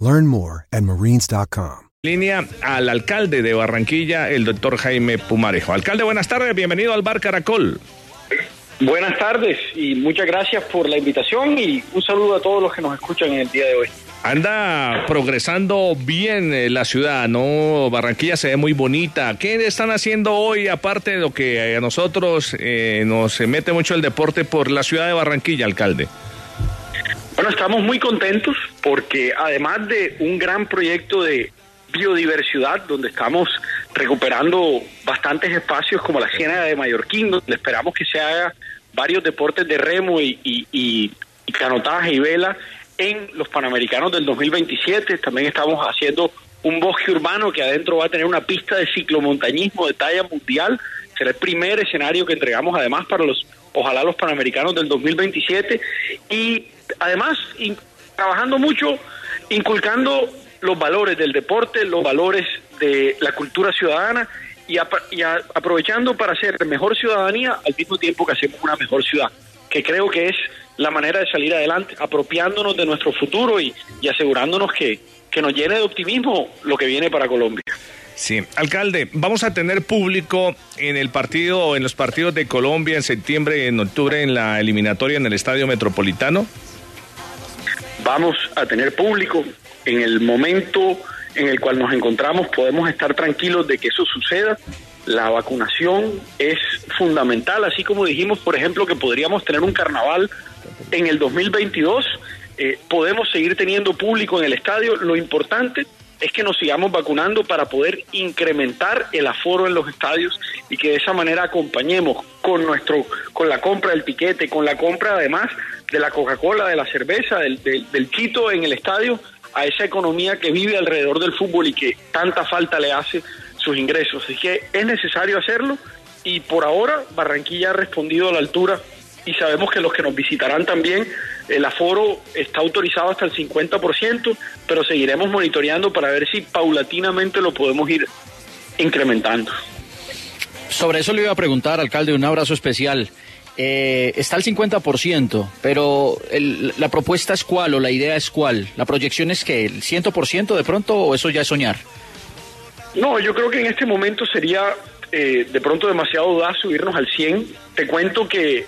Learn more at marines.com. Línea al alcalde de Barranquilla, el doctor Jaime Pumarejo. Alcalde, buenas tardes, bienvenido al Bar Caracol. Buenas tardes y muchas gracias por la invitación y un saludo a todos los que nos escuchan en el día de hoy. Anda progresando bien eh, la ciudad, ¿no? Barranquilla se ve muy bonita. ¿Qué están haciendo hoy, aparte de lo que a nosotros eh, nos mete mucho el deporte por la ciudad de Barranquilla, alcalde? Bueno, estamos muy contentos porque además de un gran proyecto de biodiversidad, donde estamos recuperando bastantes espacios como la Ciénaga de Mallorquín, donde esperamos que se haga varios deportes de remo y, y, canotaje y vela en los Panamericanos del 2027. También estamos haciendo un bosque urbano que adentro va a tener una pista de ciclomontañismo de talla mundial. Será el primer escenario que entregamos además para los, ojalá los Panamericanos del 2027. Y además, trabajando mucho, inculcando los valores del deporte, los valores de la cultura ciudadana y, aprovechando para hacer mejor ciudadanía al mismo tiempo que hacemos una mejor ciudad, que creo que es la manera de salir adelante, apropiándonos de nuestro futuro y, y asegurándonos que, que nos llene de optimismo lo que viene para Colombia. Sí, alcalde, vamos a tener público en el partido, en los partidos de Colombia en septiembre y en octubre en la eliminatoria en el Estadio Metropolitano. Vamos a tener público en el momento en el cual nos encontramos, podemos estar tranquilos de que eso suceda. La vacunación es fundamental, así como dijimos, por ejemplo, que podríamos tener un carnaval en el 2022. Eh, podemos seguir teniendo público en el estadio. Lo importante es que nos sigamos vacunando para poder incrementar el aforo en los estadios y que de esa manera acompañemos con nuestro con la compra del tiquete, con la compra además de la Coca-Cola, de la cerveza, del, del, del quito en el estadio a esa economía que vive alrededor del fútbol y que tanta falta le hace sus ingresos. Así que es necesario hacerlo y por ahora Barranquilla ha respondido a la altura y sabemos que los que nos visitarán también, el aforo está autorizado hasta el 50%, pero seguiremos monitoreando para ver si paulatinamente lo podemos ir incrementando. Sobre eso le iba a preguntar, alcalde, un abrazo especial. Eh, está al 50%, pero el, la propuesta es cuál o la idea es cuál. ¿La proyección es que el 100% de pronto o eso ya es soñar? No, yo creo que en este momento sería eh, de pronto demasiado audaz subirnos al 100. Te cuento que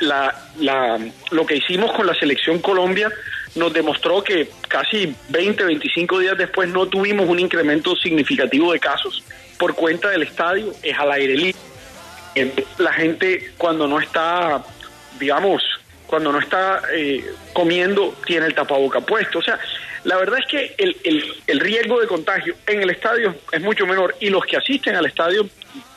la, la, lo que hicimos con la selección Colombia nos demostró que casi 20, 25 días después no tuvimos un incremento significativo de casos por cuenta del estadio, es al aire libre. La gente cuando no está, digamos, cuando no está eh, comiendo tiene el tapaboca puesto. O sea, la verdad es que el, el, el, riesgo de contagio en el estadio es mucho menor y los que asisten al estadio,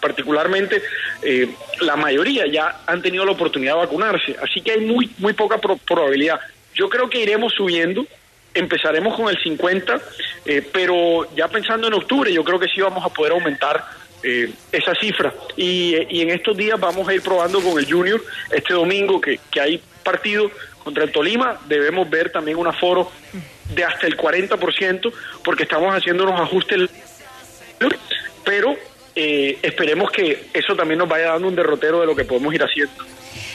particularmente eh, la mayoría ya han tenido la oportunidad de vacunarse, así que hay muy, muy poca pro probabilidad. Yo creo que iremos subiendo, empezaremos con el 50, eh, pero ya pensando en octubre yo creo que sí vamos a poder aumentar eh, esa cifra. Y, y, en estos días vamos a ir probando con el Junior este domingo que, que hay partido contra el Tolima, debemos ver también un aforo de hasta el 40%, porque estamos haciendo unos ajustes, pero eh, esperemos que eso también nos vaya dando un derrotero de lo que podemos ir haciendo.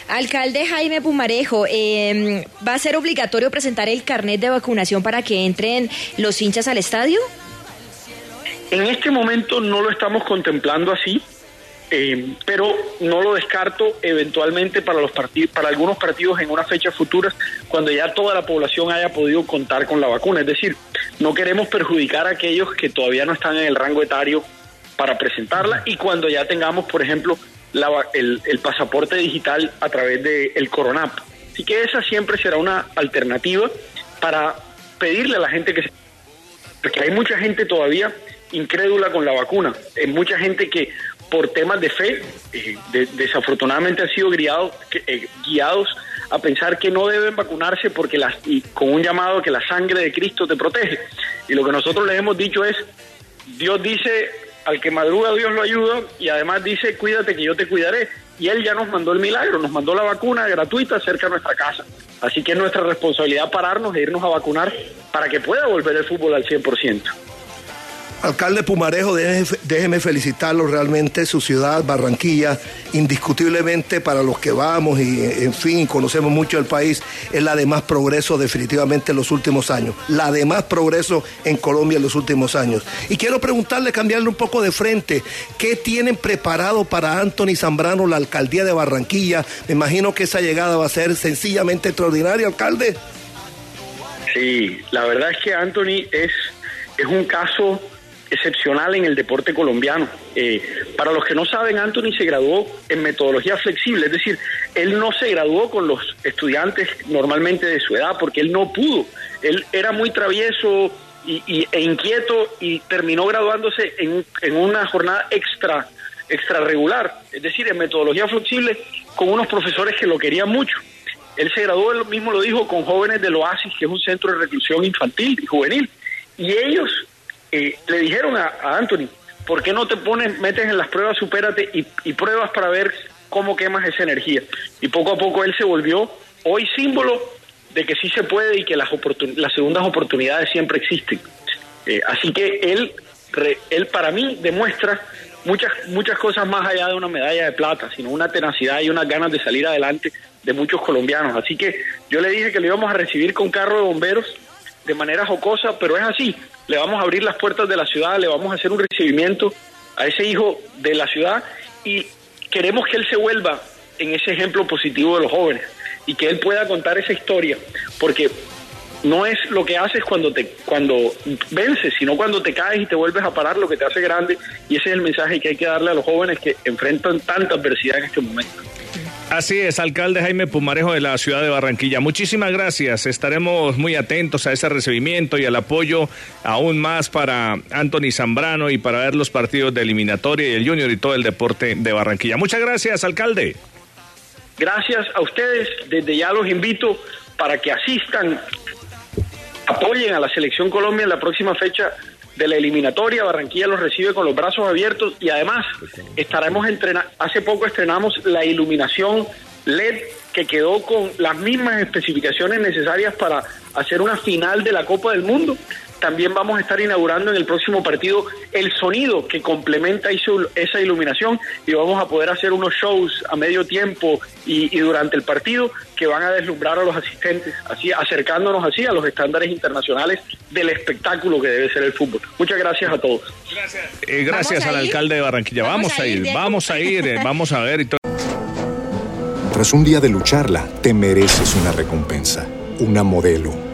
Alcalde Jaime Pumarejo, eh, ¿va a ser obligatorio presentar el carnet de vacunación para que entren los hinchas al estadio? En este momento no lo estamos contemplando así. eh, pero no lo descarto eventualmente para los partidos, para algunos partidos en una fecha futura, cuando ya toda la población haya podido contar con la vacuna. Es decir, no queremos perjudicar a aquellos que todavía no están en el rango etario para presentarla y cuando ya tengamos, por ejemplo, el, pasaporte digital a través del el Coronap. Así que esa siempre será una alternativa para pedirle a la gente que se... Porque hay mucha gente todavía incrédula con la vacuna. Hay mucha gente que por temas de fe, eh, desafortunadamente han sido guiados, eh, guiados a pensar que no deben vacunarse porque las, y con un llamado que la sangre de Cristo te protege. Y lo que nosotros les hemos dicho es, Dios dice, al que madruga Dios lo ayuda y además dice, cuídate que yo te cuidaré. Y Él ya nos mandó el milagro, nos mandó la vacuna gratuita cerca de nuestra casa. Así que es nuestra responsabilidad pararnos e irnos a vacunar para que pueda volver el fútbol al 100%. Alcalde Pumarejo, déjeme felicitarlo realmente, su ciudad, Barranquilla, indiscutiblemente para los que vamos y en fin, conocemos mucho el país, es la de más progreso definitivamente en los últimos años, la de más progreso en Colombia en los últimos años. Y quiero preguntarle, cambiarle un poco de frente, ¿qué tienen preparado para Anthony Zambrano la alcaldía de Barranquilla? Me imagino que esa llegada va a ser sencillamente extraordinaria, alcalde. Sí, la verdad es que Anthony es, es un caso excepcional en el deporte colombiano. Eh, para los que no saben, Anthony se graduó en metodología flexible, es decir, él no se graduó con los estudiantes normalmente de su edad porque él no pudo. Él era muy travieso y, e inquieto y terminó graduándose en, en una jornada extra, extra regular, es decir, en metodología flexible con unos profesores que lo querían mucho. Él se graduó, él mismo lo dijo, con jóvenes del Oasis, que es un centro de reclusión infantil y juvenil. Y ellos le dijeron a, Anthony, ¿por qué no te pones, metes en las pruebas, supérate y, pruebas para ver cómo quemas esa energía? Y poco a poco él se volvió hoy símbolo de que sí se puede y que las, las segundas oportunidades siempre existen. Eh, así que él, él para mí demuestra muchas, muchas cosas más allá de una medalla de plata, sino una tenacidad y unas ganas de salir adelante de muchos colombianos. Así que yo le dije que lo íbamos a recibir con carro de bomberos de manera jocosa, pero es así. Le vamos a abrir las puertas de la ciudad, le vamos a hacer un recibimiento a ese hijo de la ciudad y queremos que él se vuelva en ese ejemplo positivo de los jóvenes y que él pueda contar esa historia, porque no es lo que haces cuando te cuando vences, sino cuando te caes y te vuelves a parar lo que te hace grande y ese es el mensaje que hay que darle a los jóvenes que enfrentan tanta adversidad en este momento. Así es, alcalde Jaime Pumarejo de la ciudad de Barranquilla. Muchísimas gracias. Estaremos muy atentos a ese recibimiento y al apoyo aún más para Anthony Zambrano y para ver los partidos de eliminatoria y el Junior y todo el deporte de Barranquilla. Muchas gracias, alcalde. Gracias a ustedes. Desde ya los invito para que asistan, apoyen a la Selección Colombia en la próxima fecha de la eliminatoria. Barranquilla los recibe con los brazos abiertos y además estaremos entrenando. Hace poco estrenamos la iluminación LED que quedó con las mismas especificaciones necesarias para hacer una final de la Copa del Mundo también vamos a estar inaugurando en el próximo partido el sonido que complementa esa iluminación y vamos a poder hacer unos shows a medio tiempo y, durante el partido que van a deslumbrar a los asistentes, así acercándonos así a los estándares internacionales del espectáculo que debe ser el fútbol. Muchas gracias a todos. Gracias, eh, gracias al alcalde de Barranquilla. Vamos, a ir, vamos a ir, eh, vamos a ver. Y Tras un día de lucharla, te mereces una recompensa, una modelo,